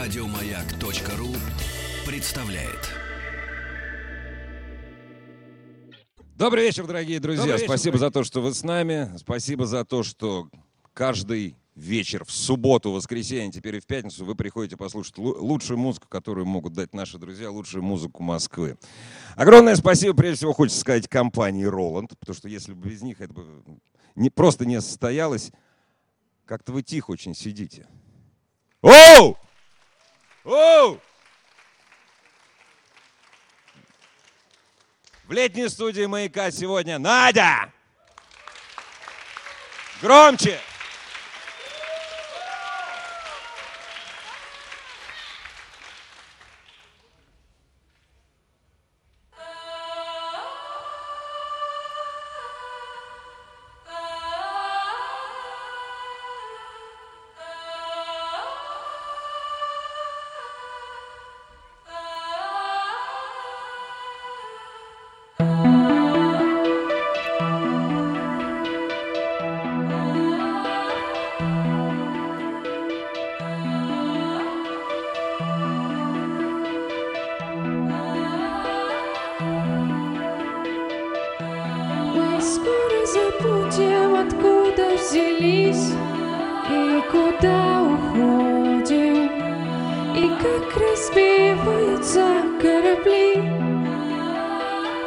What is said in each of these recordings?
Радиомаяк.ру представляет. Добрый вечер, дорогие друзья. Добрый вечер, Спасибо дорогие. за то, что вы с нами. Спасибо за то, что каждый вечер в субботу, воскресенье, теперь и в пятницу вы приходите послушать лу- лучшую музыку, которую могут дать наши друзья, лучшую музыку Москвы. Огромное спасибо, прежде всего, хочется сказать компании Роланд, потому что если бы без них это бы не, просто не состоялось, как-то вы тихо очень сидите. Оу! Оу! В летней студии «Маяка» сегодня Надя! Громче! Забудем, откуда взялись и куда уходим, и как разбиваются корабли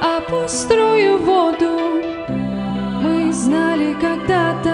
об острую воду. Мы знали когда-то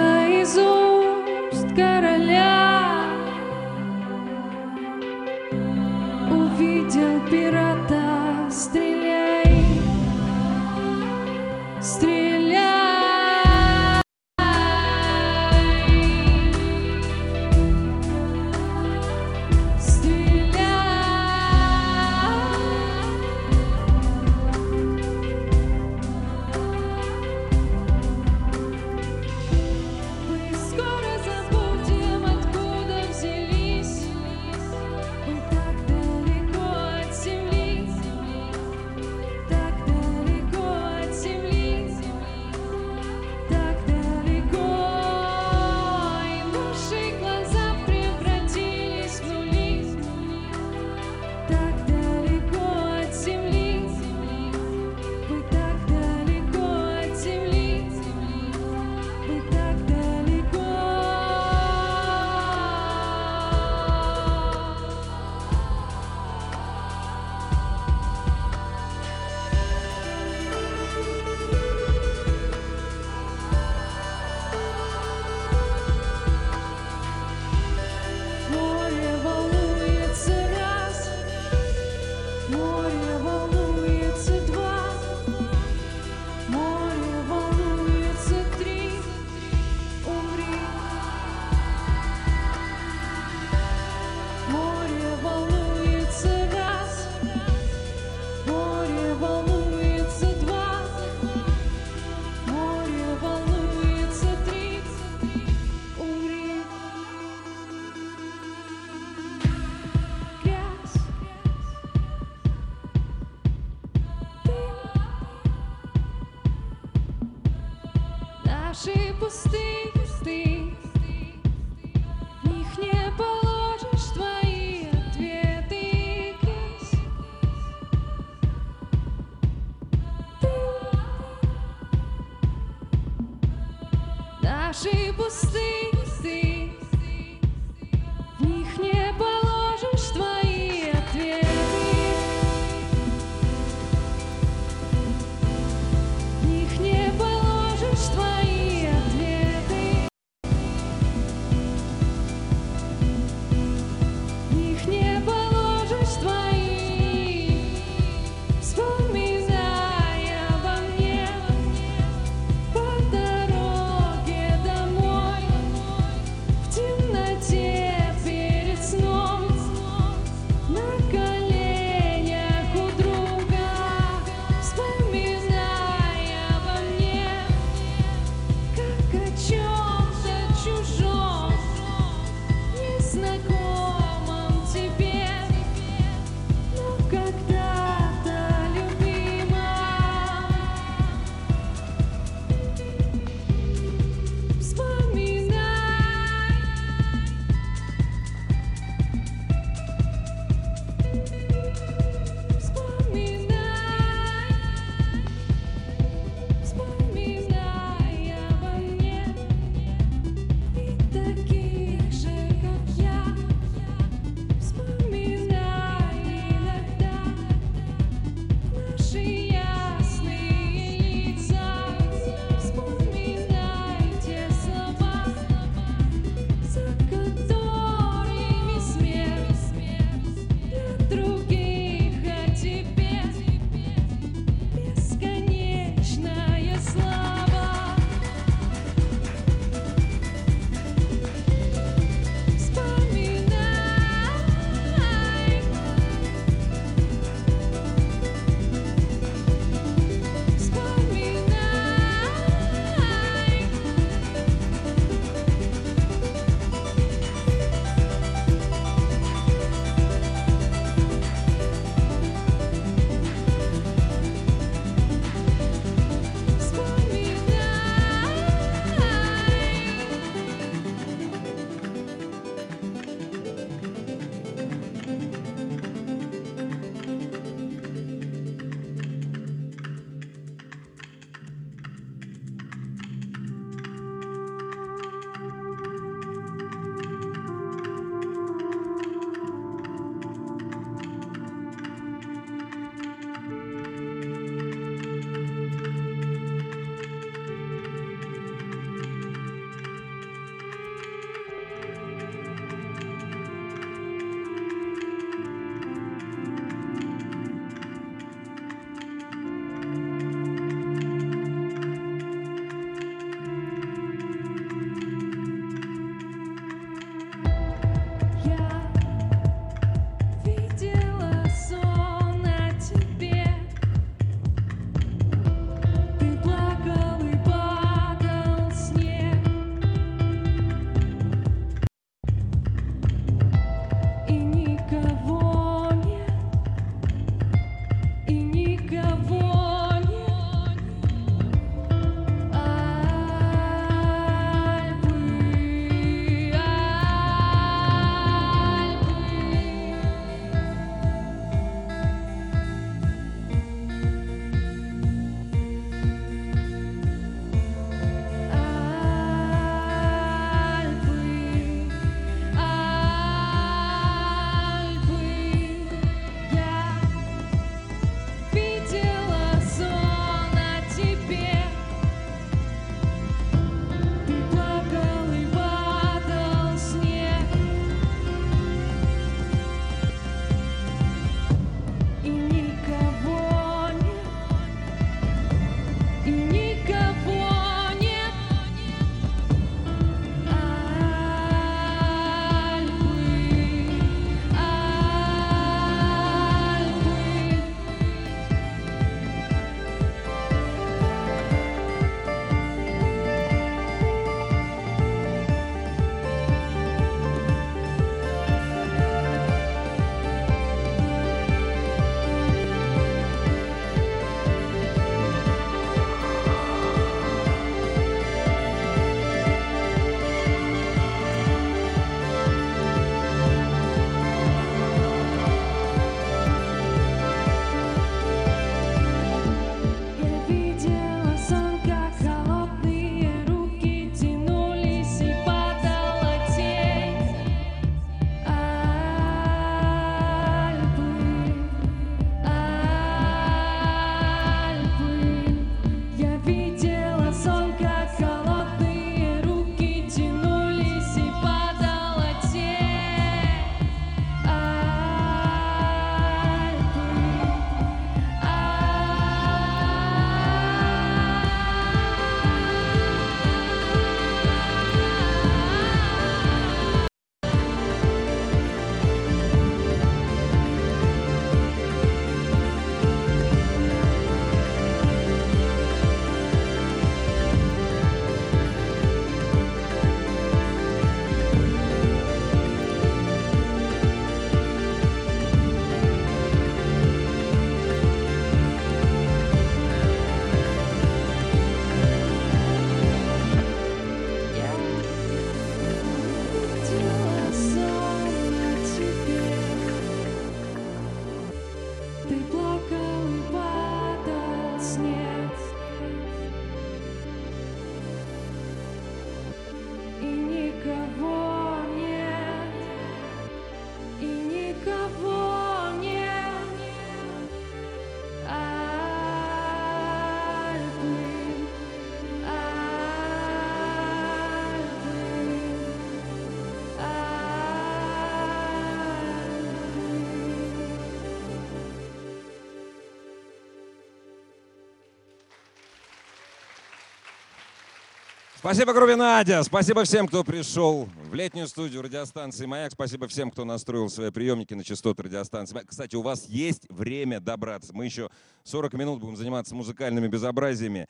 Спасибо группе Надя, спасибо всем, кто пришел в летнюю студию радиостанции «Маяк», спасибо всем, кто настроил свои приемники на частоты радиостанции «Маяк». Кстати, у вас есть время добраться. Мы еще 40 минут будем заниматься музыкальными безобразиями.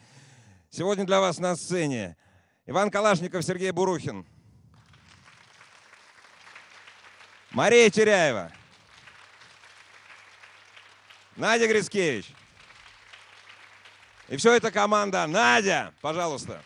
Сегодня для вас на сцене Иван Калашников, Сергей Бурухин, Мария Теряева, Надя Грицкевич. И все это команда. Надя, пожалуйста.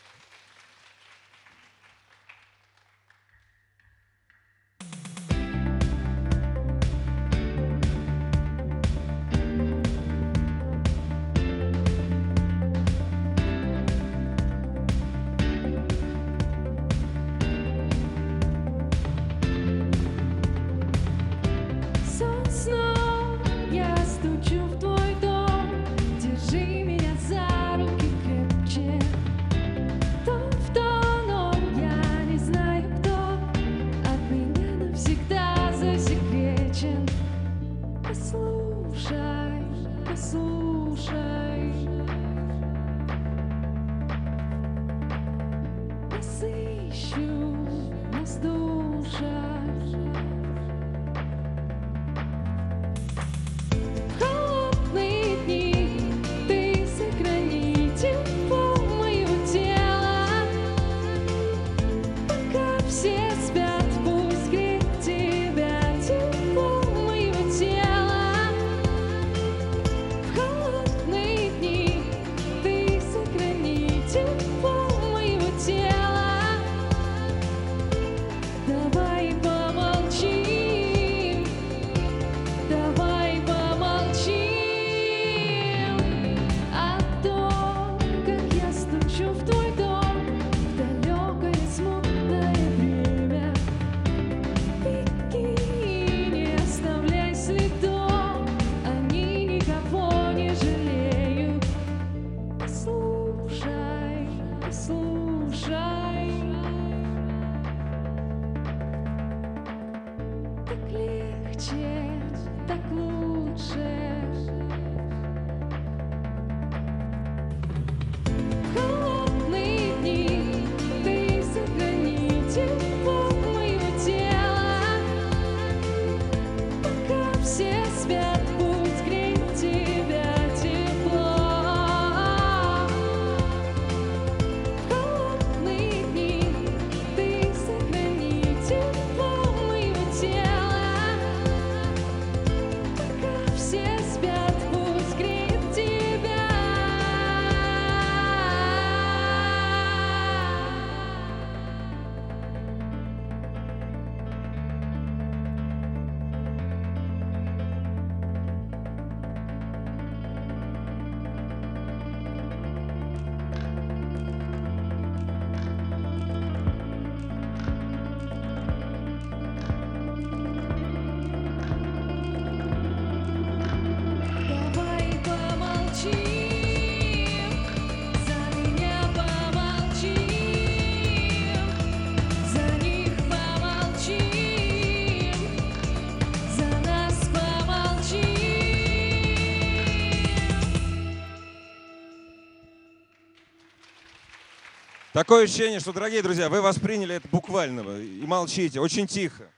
Такое ощущение, что, дорогие друзья, вы восприняли это буквально и молчите, очень тихо.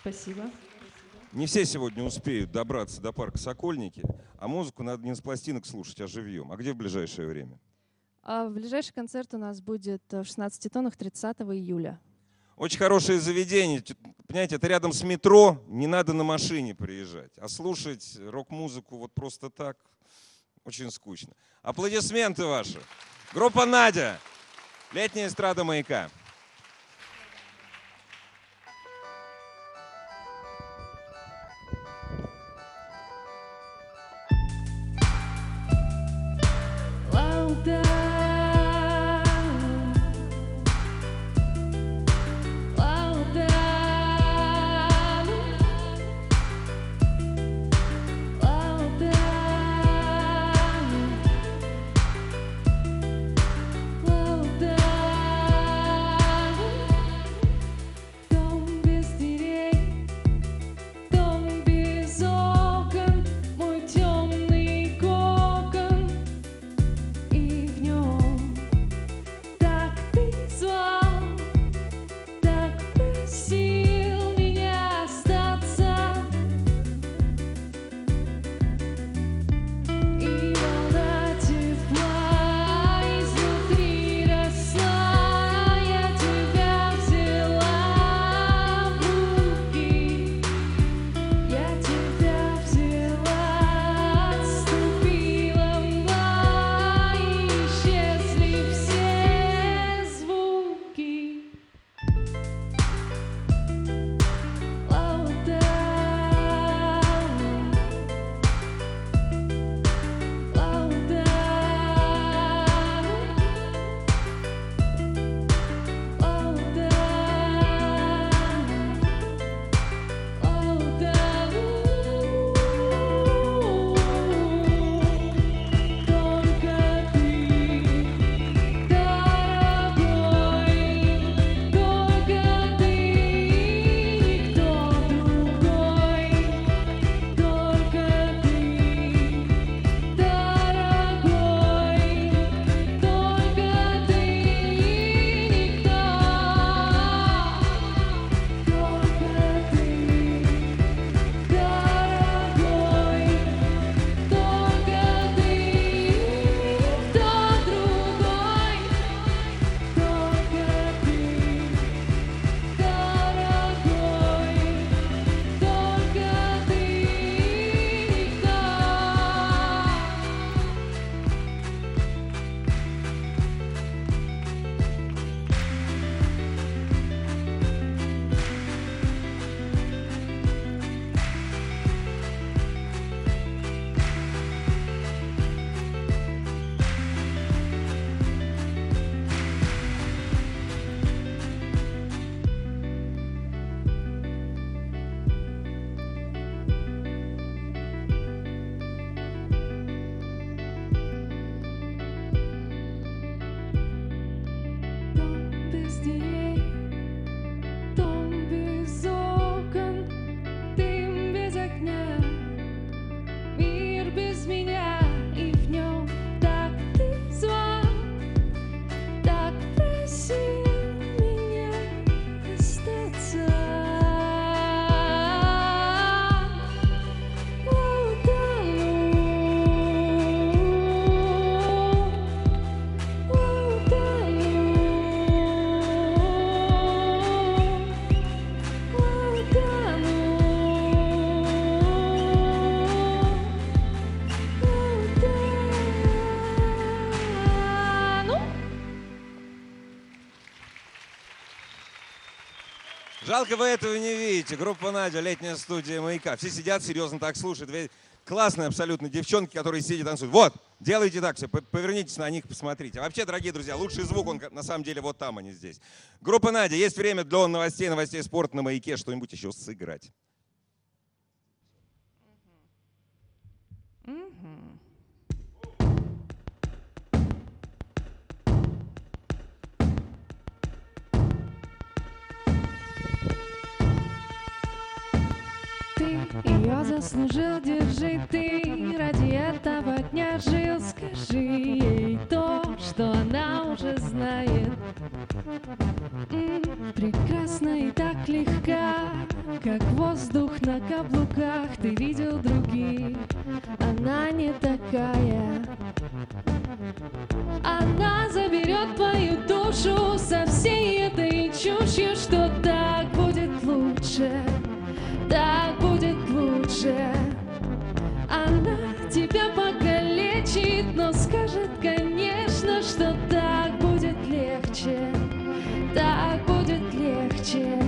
Спасибо. Не все сегодня успеют добраться до парка Сокольники, а музыку надо не с пластинок слушать, а живьем. А где в ближайшее время? А ближайший концерт у нас будет э, в 16 тоннах 30 июля. Очень хорошее заведение. Понимаете, это рядом с метро, не надо на машине приезжать. А слушать рок-музыку вот просто так очень скучно. Аплодисменты ваши. Группа Надя. Летняя эстрада маяка. Жалко, вы этого не видите. Группа Надя, летняя студия «Маяка». Все сидят, серьезно так слушают. Классные абсолютно девчонки, которые сидят, танцуют. Вот, делайте так все, по- повернитесь на них, посмотрите. А вообще, дорогие друзья, лучший звук, он на самом деле вот там, а не здесь. Группа Надя, есть время для новостей, новостей спорта на «Маяке», что-нибудь еще сыграть. Ее заслужил, держи ты Ради этого дня жил. Скажи ей то, что она уже знает. М, Прекрасна и так легка Как воздух на каблуках. Ты видел других Она не такая. Она заберет твою душу со всей этой чушью, что так будет лучше, так будет лучше. Она тебя покалечит, но скажет, конечно, что так будет легче, так будет легче.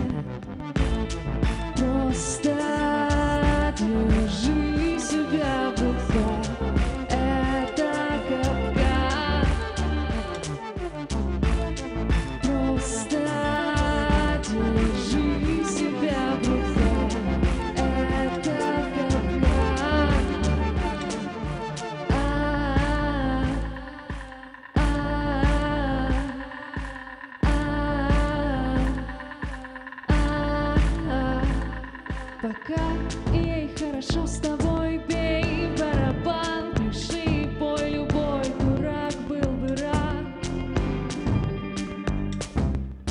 Просто держи Пока ей хорошо с тобой, бей барабан, пиши, пой любой дурак был бы рад.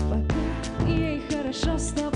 Пока ей хорошо с тобой,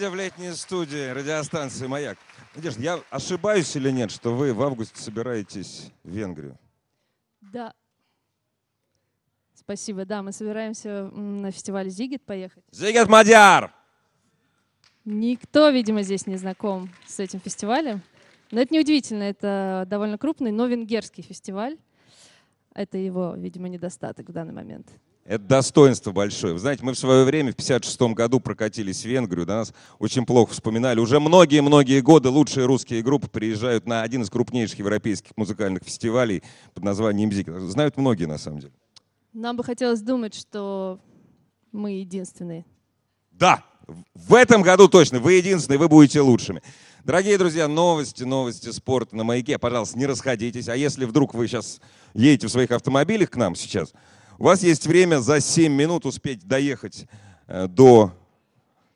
Надя в летней студии радиостанции «Маяк». Надежда, я ошибаюсь или нет, что вы в августе собираетесь в Венгрию? Да. Спасибо. Да, мы собираемся на фестиваль Зигит поехать. Зигет Мадяр! Никто, видимо, здесь не знаком с этим фестивалем. Но это неудивительно, это довольно крупный, но венгерский фестиваль. Это его, видимо, недостаток в данный момент. Это достоинство большое. Вы знаете, мы в свое время, в 56 году, прокатились в Венгрию, до нас очень плохо вспоминали. Уже многие-многие годы лучшие русские группы приезжают на один из крупнейших европейских музыкальных фестивалей под названием «Зик». Знают многие, на самом деле. Нам бы хотелось думать, что мы единственные. Да, в этом году точно. Вы единственные, вы будете лучшими. Дорогие друзья, новости, новости спорта на маяке. Пожалуйста, не расходитесь. А если вдруг вы сейчас едете в своих автомобилях к нам сейчас, у вас есть время за 7 минут успеть доехать э, до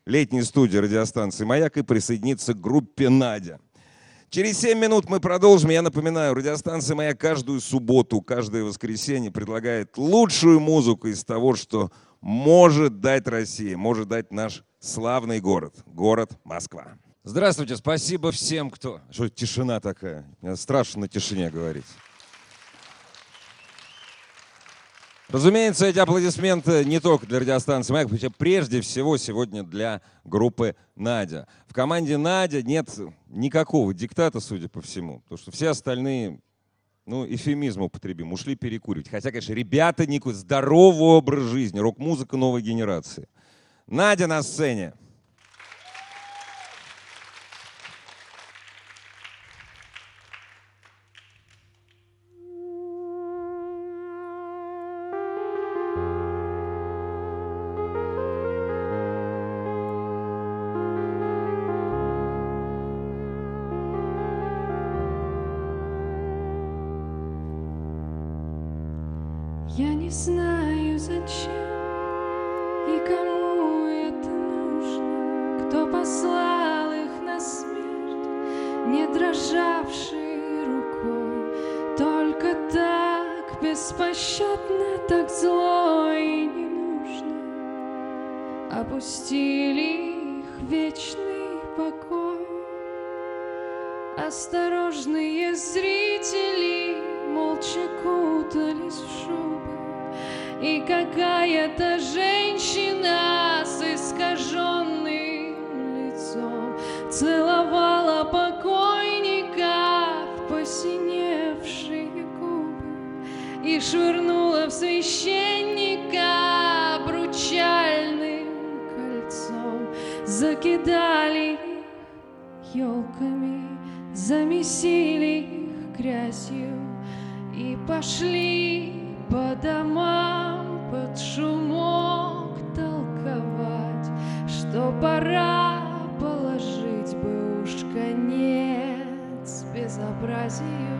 летней студии радиостанции «Маяк» и присоединиться к группе «Надя». Через 7 минут мы продолжим. Я напоминаю, радиостанция «Маяк» каждую субботу, каждое воскресенье предлагает лучшую музыку из того, что может дать Россия, может дать наш славный город, город Москва. Здравствуйте, спасибо всем, кто... Что тишина такая? Мне страшно на тишине говорить. Разумеется, эти аплодисменты не только для радиостанции «Маяк», а прежде всего сегодня для группы «Надя». В команде «Надя» нет никакого диктата, судя по всему, потому что все остальные, ну, эфемизм употребим, ушли перекуривать. Хотя, конечно, ребята никакой здоровый образ жизни, рок-музыка новой генерации. Надя на сцене. Я не знаю, зачем и кому это нужно, кто послал их на смерть, не дрожавшей рукой, только так беспощадно, так зло и не нужно, опустили их вечный покой. Осторожные зрители молча кутались в шубы, И какая-то женщина с искаженным лицом Целовала покойника в посиневшие губы И швырнула в священника обручальным кольцом. Закидали их елками, замесили их грязью и пошли что пора положить бы уж конец безобразию,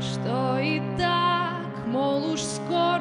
что и так, мол, уж скоро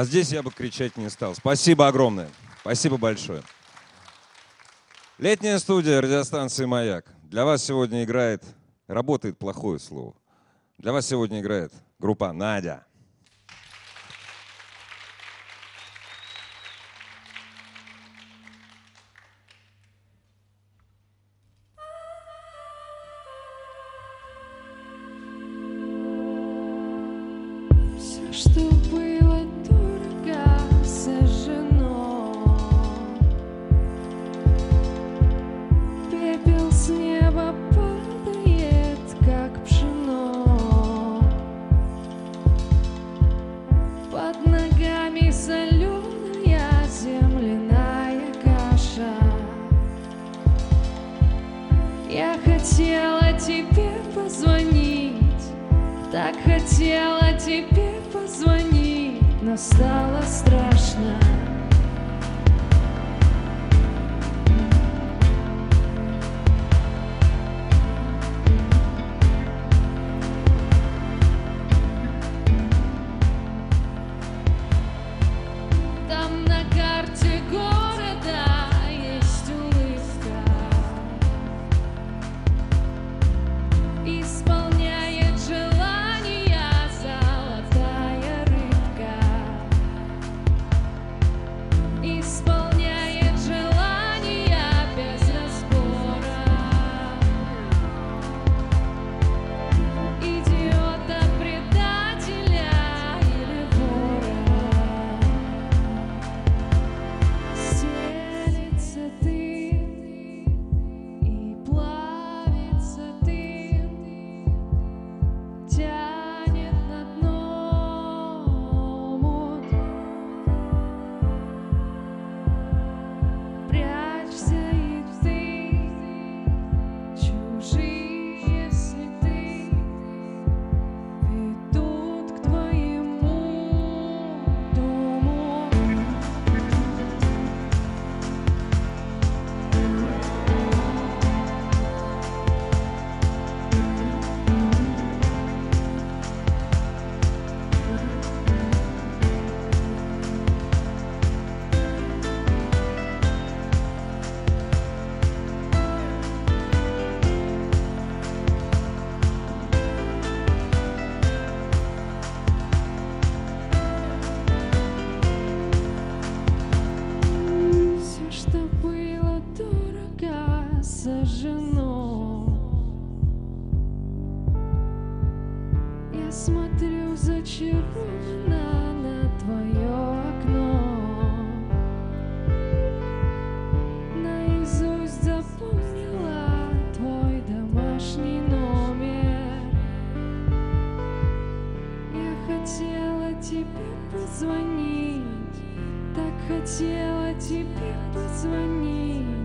А здесь я бы кричать не стал. Спасибо огромное. Спасибо большое. Летняя студия радиостанции «Маяк». Для вас сегодня играет, работает плохое слово. Для вас сегодня играет группа «Надя». Хотела тебе позвонить, так хотела тебе позвонить.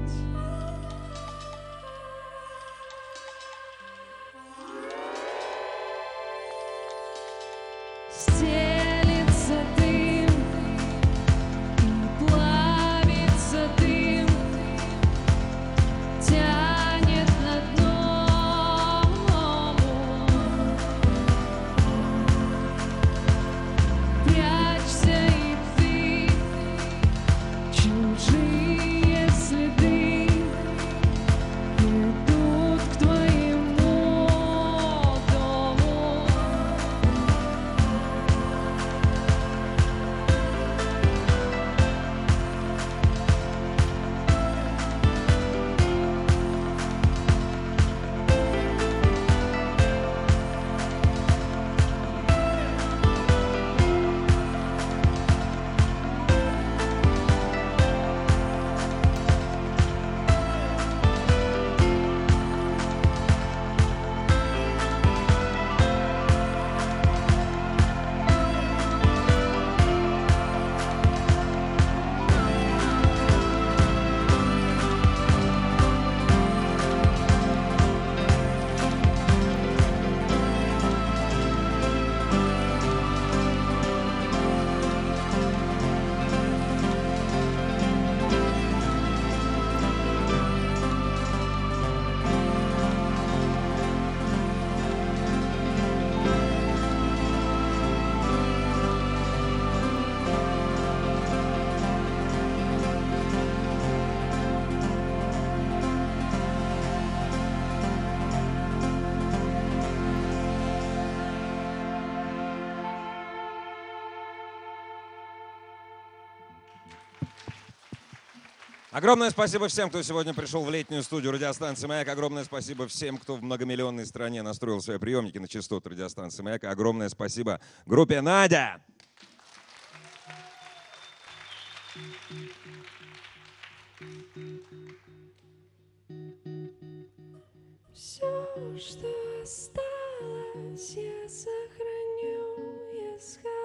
Огромное спасибо всем, кто сегодня пришел в летнюю студию радиостанции «Маяк». Огромное спасибо всем, кто в многомиллионной стране настроил свои приемники на частоту радиостанции «Маяк». Огромное спасибо группе «Надя». Все, что осталось, я сохраню, я схороню.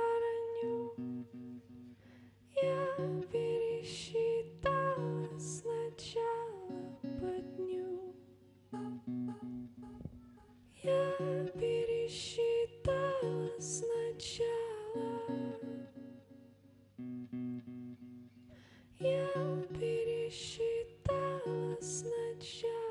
Я пересчитала сначала. Я пересчитала сначала.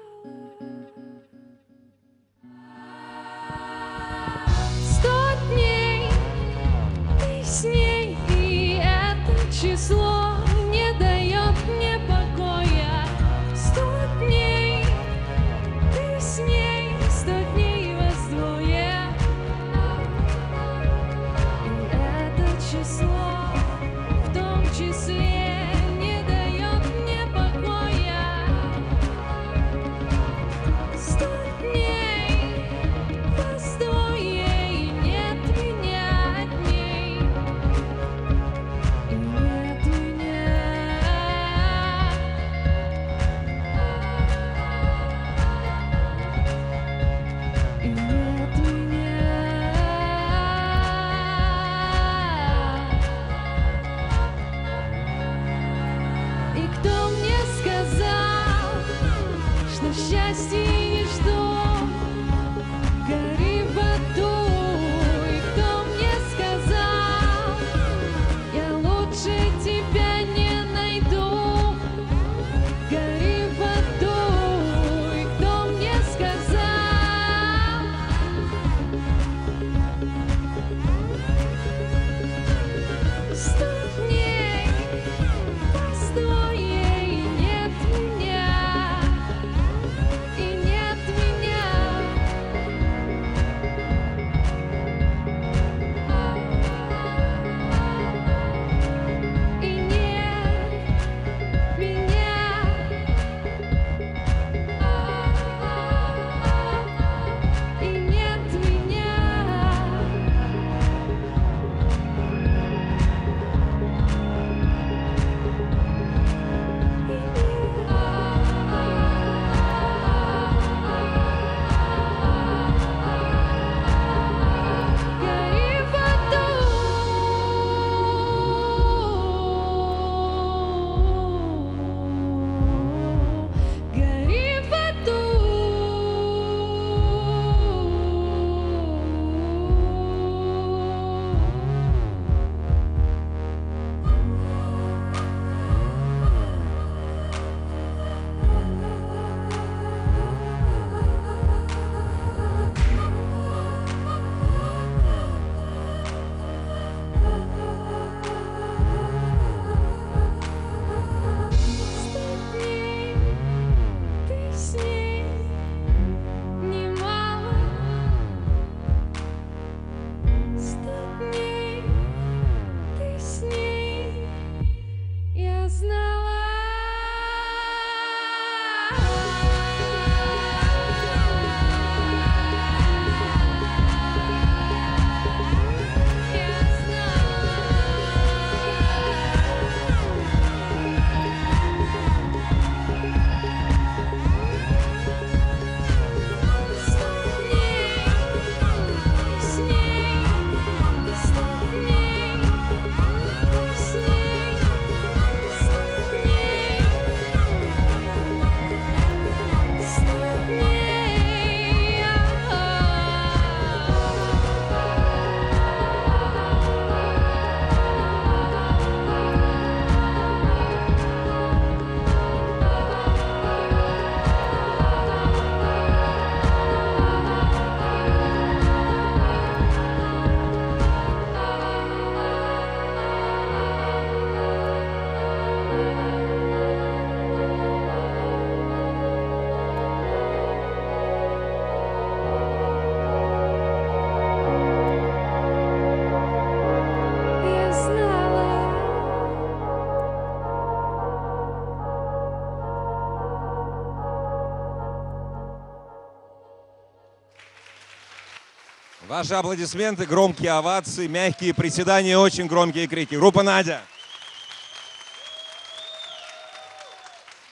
Ваши аплодисменты, громкие овации, мягкие приседания, очень громкие крики. Группа Надя.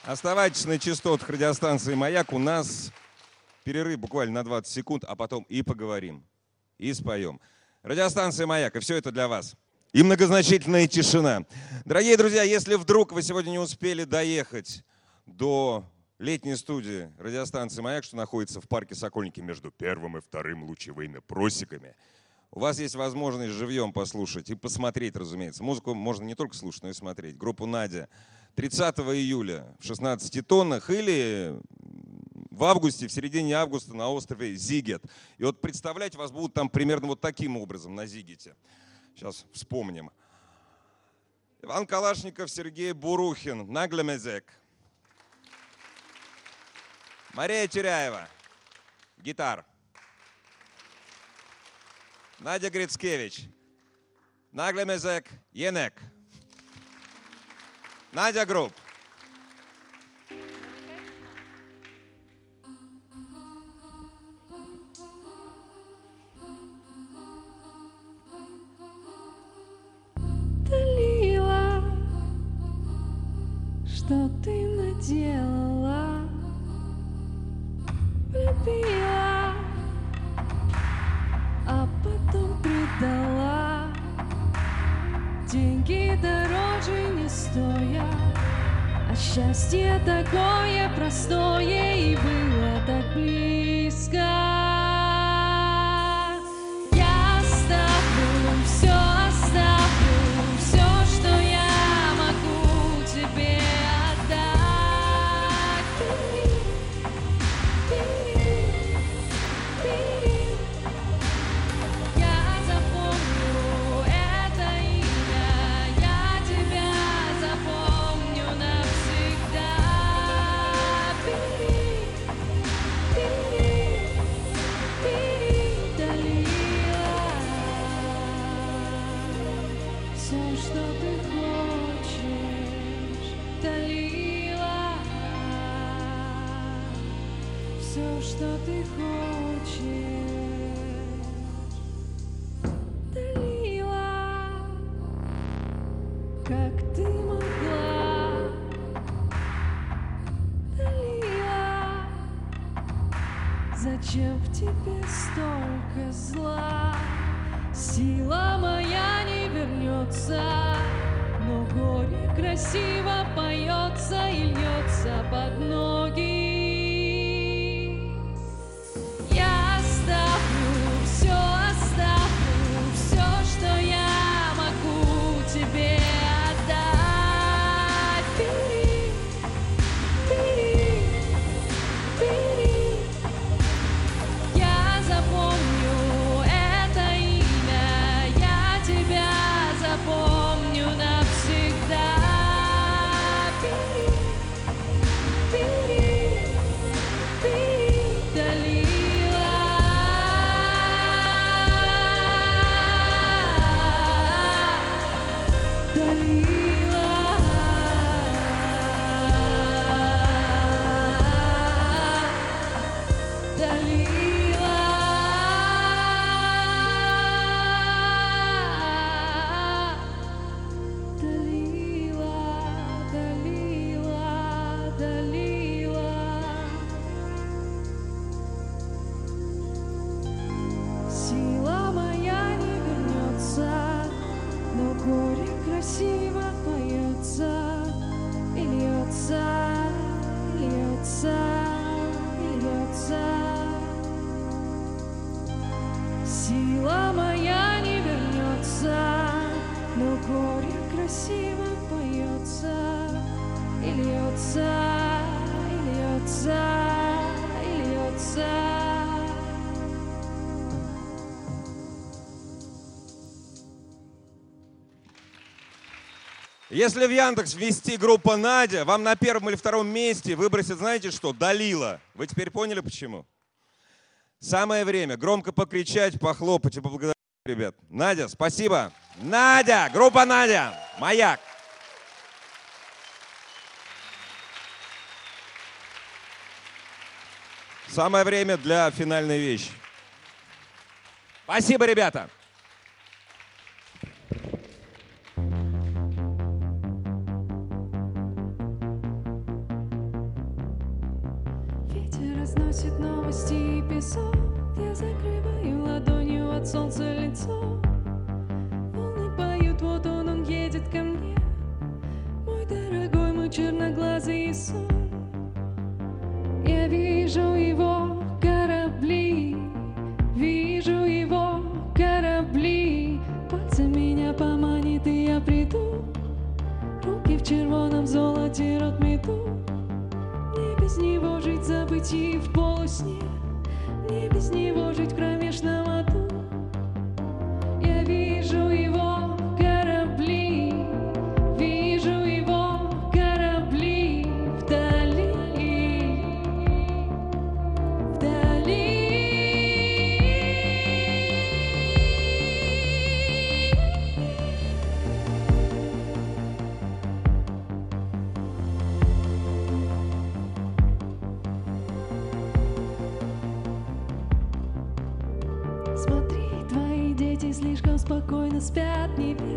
Оставайтесь на частотах радиостанции «Маяк». У нас перерыв буквально на 20 секунд, а потом и поговорим, и споем. Радиостанция «Маяк», и все это для вас. И многозначительная тишина. Дорогие друзья, если вдруг вы сегодня не успели доехать до летней студии радиостанции «Маяк», что находится в парке Сокольники между первым и вторым лучевыми просеками, у вас есть возможность живьем послушать и посмотреть, разумеется. Музыку можно не только слушать, но и смотреть. Группу «Надя» 30 июля в 16 тоннах или в августе, в середине августа на острове Зигет. И вот представлять вас будут там примерно вот таким образом на Зигете. Сейчас вспомним. Иван Калашников, Сергей Бурухин, Наглемезек. Мария Теряева, гитар. Надя Грицкевич, Наглемезек, Енек. Надя Групп. Что ты наделала? любила, а потом предала. Деньги дороже не стоят, а счастье такое простое и было так близко. Сила моя не вернется, но горе красиво поется и льется под ноги. Если в Яндекс ввести группа Надя, вам на первом или втором месте выбросит, знаете что, Далила. Вы теперь поняли почему? Самое время громко покричать, похлопать и поблагодарить ребят. Надя, спасибо. Надя, группа Надя, маяк. Самое время для финальной вещи. Спасибо, ребята. Разносит новости и песок. Я закрываю ладонью от солнца лицо. Волны поют, вот он, он едет ко мне. Мой дорогой, мой черноглазый сон. Я вижу его корабли. Вижу его корабли. Пальцем меня поманит, и я приду. Руки в червоном золоте, рот мету. мне без него жить, забыть и в полусне Мне без него жить в кромешном es wird nie wieder.